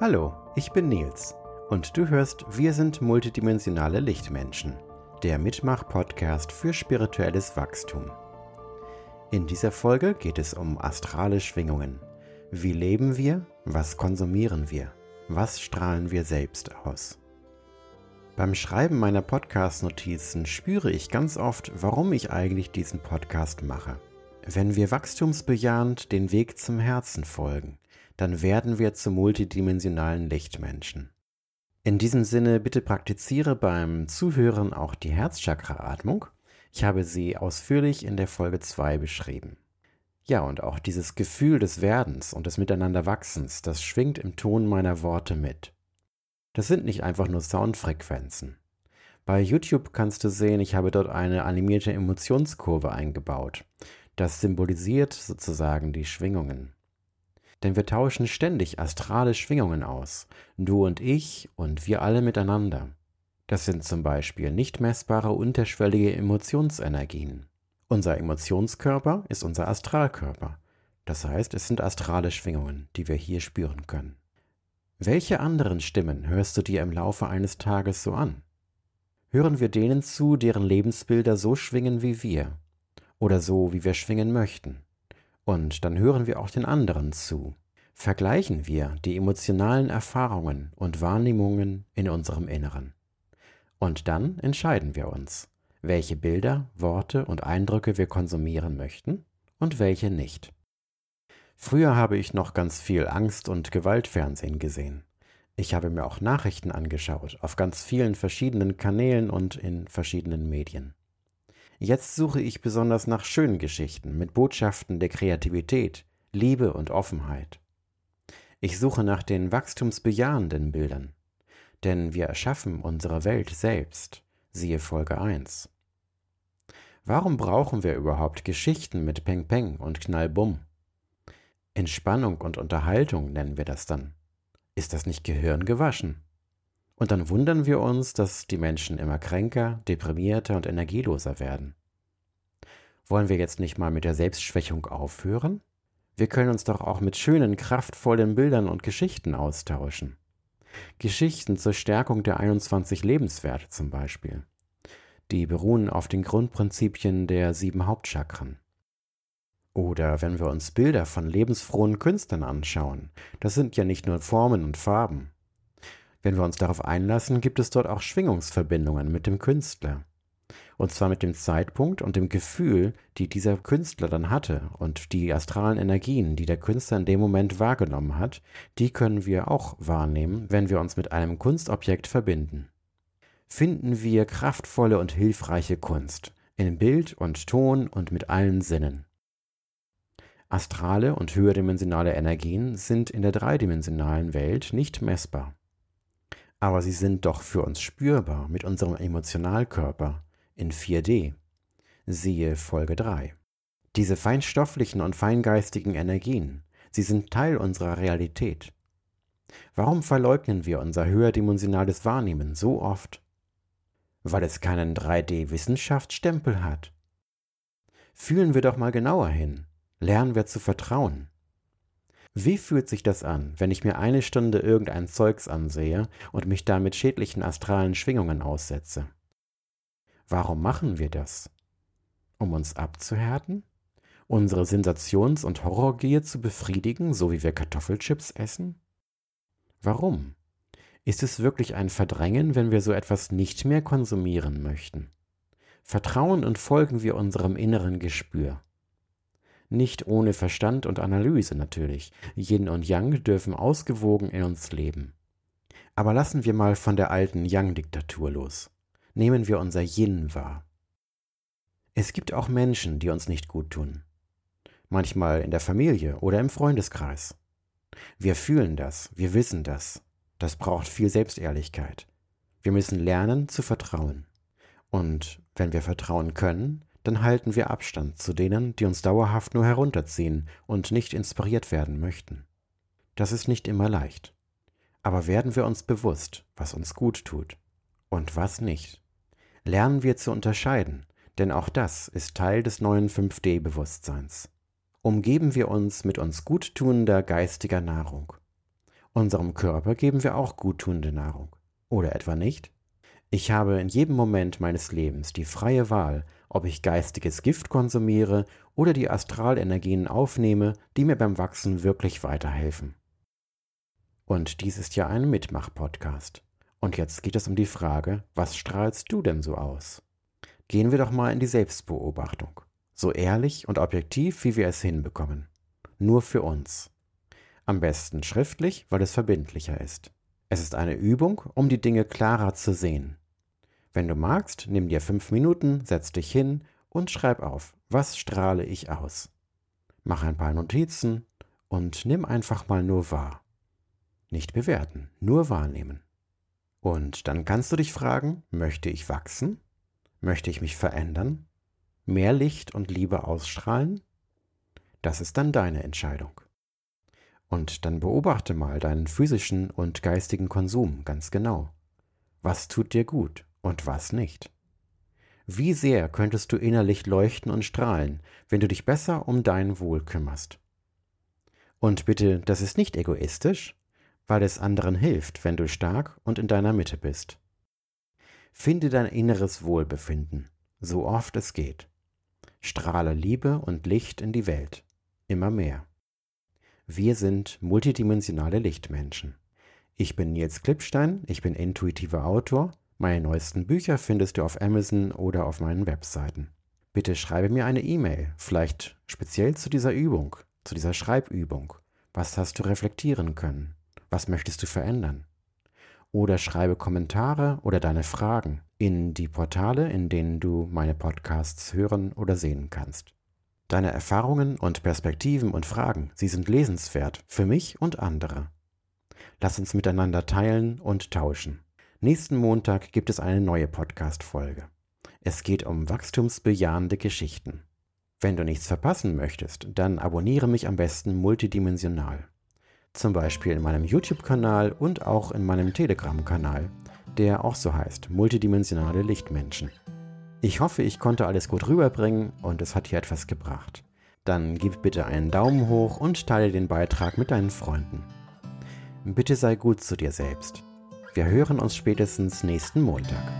Hallo, ich bin Nils und du hörst Wir sind multidimensionale Lichtmenschen, der Mitmach-Podcast für spirituelles Wachstum. In dieser Folge geht es um astrale Schwingungen. Wie leben wir? Was konsumieren wir? Was strahlen wir selbst aus? Beim Schreiben meiner Podcast-Notizen spüre ich ganz oft, warum ich eigentlich diesen Podcast mache. Wenn wir wachstumsbejahend den Weg zum Herzen folgen, dann werden wir zu multidimensionalen Lichtmenschen. In diesem Sinne bitte praktiziere beim Zuhören auch die Herzchakra-Atmung. Ich habe sie ausführlich in der Folge 2 beschrieben. Ja, und auch dieses Gefühl des Werdens und des Miteinanderwachsens, das schwingt im Ton meiner Worte mit. Das sind nicht einfach nur Soundfrequenzen. Bei YouTube kannst du sehen, ich habe dort eine animierte Emotionskurve eingebaut. Das symbolisiert sozusagen die Schwingungen. Denn wir tauschen ständig astrale Schwingungen aus, du und ich und wir alle miteinander. Das sind zum Beispiel nicht messbare unterschwellige Emotionsenergien. Unser Emotionskörper ist unser Astralkörper. Das heißt, es sind astrale Schwingungen, die wir hier spüren können. Welche anderen Stimmen hörst du dir im Laufe eines Tages so an? Hören wir denen zu, deren Lebensbilder so schwingen wie wir oder so, wie wir schwingen möchten? Und dann hören wir auch den anderen zu. Vergleichen wir die emotionalen Erfahrungen und Wahrnehmungen in unserem Inneren. Und dann entscheiden wir uns, welche Bilder, Worte und Eindrücke wir konsumieren möchten und welche nicht. Früher habe ich noch ganz viel Angst- und Gewaltfernsehen gesehen. Ich habe mir auch Nachrichten angeschaut, auf ganz vielen verschiedenen Kanälen und in verschiedenen Medien. Jetzt suche ich besonders nach schönen Geschichten mit Botschaften der Kreativität, Liebe und Offenheit. Ich suche nach den wachstumsbejahenden Bildern, denn wir erschaffen unsere Welt selbst, siehe Folge 1. Warum brauchen wir überhaupt Geschichten mit Peng Peng und Knallbumm? Entspannung und Unterhaltung nennen wir das dann. Ist das nicht Gehirn gewaschen? Und dann wundern wir uns, dass die Menschen immer kränker, deprimierter und energieloser werden. Wollen wir jetzt nicht mal mit der Selbstschwächung aufhören? Wir können uns doch auch mit schönen, kraftvollen Bildern und Geschichten austauschen. Geschichten zur Stärkung der 21 Lebenswerte zum Beispiel. Die beruhen auf den Grundprinzipien der sieben Hauptchakren. Oder wenn wir uns Bilder von lebensfrohen Künstlern anschauen, das sind ja nicht nur Formen und Farben. Wenn wir uns darauf einlassen, gibt es dort auch Schwingungsverbindungen mit dem Künstler. Und zwar mit dem Zeitpunkt und dem Gefühl, die dieser Künstler dann hatte und die astralen Energien, die der Künstler in dem Moment wahrgenommen hat, die können wir auch wahrnehmen, wenn wir uns mit einem Kunstobjekt verbinden. Finden wir kraftvolle und hilfreiche Kunst in Bild und Ton und mit allen Sinnen. Astrale und höherdimensionale Energien sind in der dreidimensionalen Welt nicht messbar aber sie sind doch für uns spürbar mit unserem Emotionalkörper in 4D. Siehe Folge 3. Diese feinstofflichen und feingeistigen Energien, sie sind Teil unserer Realität. Warum verleugnen wir unser höherdimensionales Wahrnehmen so oft? Weil es keinen 3D-Wissenschaftsstempel hat. Fühlen wir doch mal genauer hin, lernen wir zu vertrauen. Wie fühlt sich das an, wenn ich mir eine Stunde irgendein Zeugs ansehe und mich damit schädlichen astralen Schwingungen aussetze? Warum machen wir das? Um uns abzuhärten? Unsere Sensations- und Horrorgier zu befriedigen, so wie wir Kartoffelchips essen? Warum? Ist es wirklich ein Verdrängen, wenn wir so etwas nicht mehr konsumieren möchten? Vertrauen und folgen wir unserem inneren Gespür. Nicht ohne Verstand und Analyse natürlich. Yin und Yang dürfen ausgewogen in uns leben. Aber lassen wir mal von der alten Yang-Diktatur los. Nehmen wir unser Yin wahr. Es gibt auch Menschen, die uns nicht gut tun. Manchmal in der Familie oder im Freundeskreis. Wir fühlen das, wir wissen das. Das braucht viel Selbstehrlichkeit. Wir müssen lernen zu vertrauen. Und wenn wir vertrauen können, dann halten wir Abstand zu denen, die uns dauerhaft nur herunterziehen und nicht inspiriert werden möchten. Das ist nicht immer leicht. Aber werden wir uns bewusst, was uns gut tut und was nicht. Lernen wir zu unterscheiden, denn auch das ist Teil des neuen 5D-Bewusstseins. Umgeben wir uns mit uns guttunender geistiger Nahrung. Unserem Körper geben wir auch guttunende Nahrung. Oder etwa nicht? Ich habe in jedem Moment meines Lebens die freie Wahl, ob ich geistiges Gift konsumiere oder die Astralenergien aufnehme, die mir beim Wachsen wirklich weiterhelfen. Und dies ist ja ein Mitmach-Podcast. Und jetzt geht es um die Frage, was strahlst du denn so aus? Gehen wir doch mal in die Selbstbeobachtung. So ehrlich und objektiv, wie wir es hinbekommen. Nur für uns. Am besten schriftlich, weil es verbindlicher ist. Es ist eine Übung, um die Dinge klarer zu sehen. Wenn du magst, nimm dir fünf Minuten, setz dich hin und schreib auf, was strahle ich aus. Mach ein paar Notizen und nimm einfach mal nur wahr. Nicht bewerten, nur wahrnehmen. Und dann kannst du dich fragen, möchte ich wachsen? Möchte ich mich verändern? Mehr Licht und Liebe ausstrahlen? Das ist dann deine Entscheidung. Und dann beobachte mal deinen physischen und geistigen Konsum ganz genau. Was tut dir gut und was nicht? Wie sehr könntest du innerlich leuchten und strahlen, wenn du dich besser um dein Wohl kümmerst? Und bitte, das ist nicht egoistisch, weil es anderen hilft, wenn du stark und in deiner Mitte bist. Finde dein inneres Wohlbefinden, so oft es geht. Strahle Liebe und Licht in die Welt, immer mehr. Wir sind multidimensionale Lichtmenschen. Ich bin Nils Klippstein, ich bin intuitiver Autor. Meine neuesten Bücher findest du auf Amazon oder auf meinen Webseiten. Bitte schreibe mir eine E-Mail, vielleicht speziell zu dieser Übung, zu dieser Schreibübung. Was hast du reflektieren können? Was möchtest du verändern? Oder schreibe Kommentare oder deine Fragen in die Portale, in denen du meine Podcasts hören oder sehen kannst. Deine Erfahrungen und Perspektiven und Fragen, sie sind lesenswert für mich und andere. Lass uns miteinander teilen und tauschen. Nächsten Montag gibt es eine neue Podcast-Folge. Es geht um wachstumsbejahende Geschichten. Wenn du nichts verpassen möchtest, dann abonniere mich am besten multidimensional. Zum Beispiel in meinem YouTube-Kanal und auch in meinem Telegram-Kanal, der auch so heißt Multidimensionale Lichtmenschen. Ich hoffe, ich konnte alles gut rüberbringen und es hat dir etwas gebracht. Dann gib bitte einen Daumen hoch und teile den Beitrag mit deinen Freunden. Bitte sei gut zu dir selbst. Wir hören uns spätestens nächsten Montag.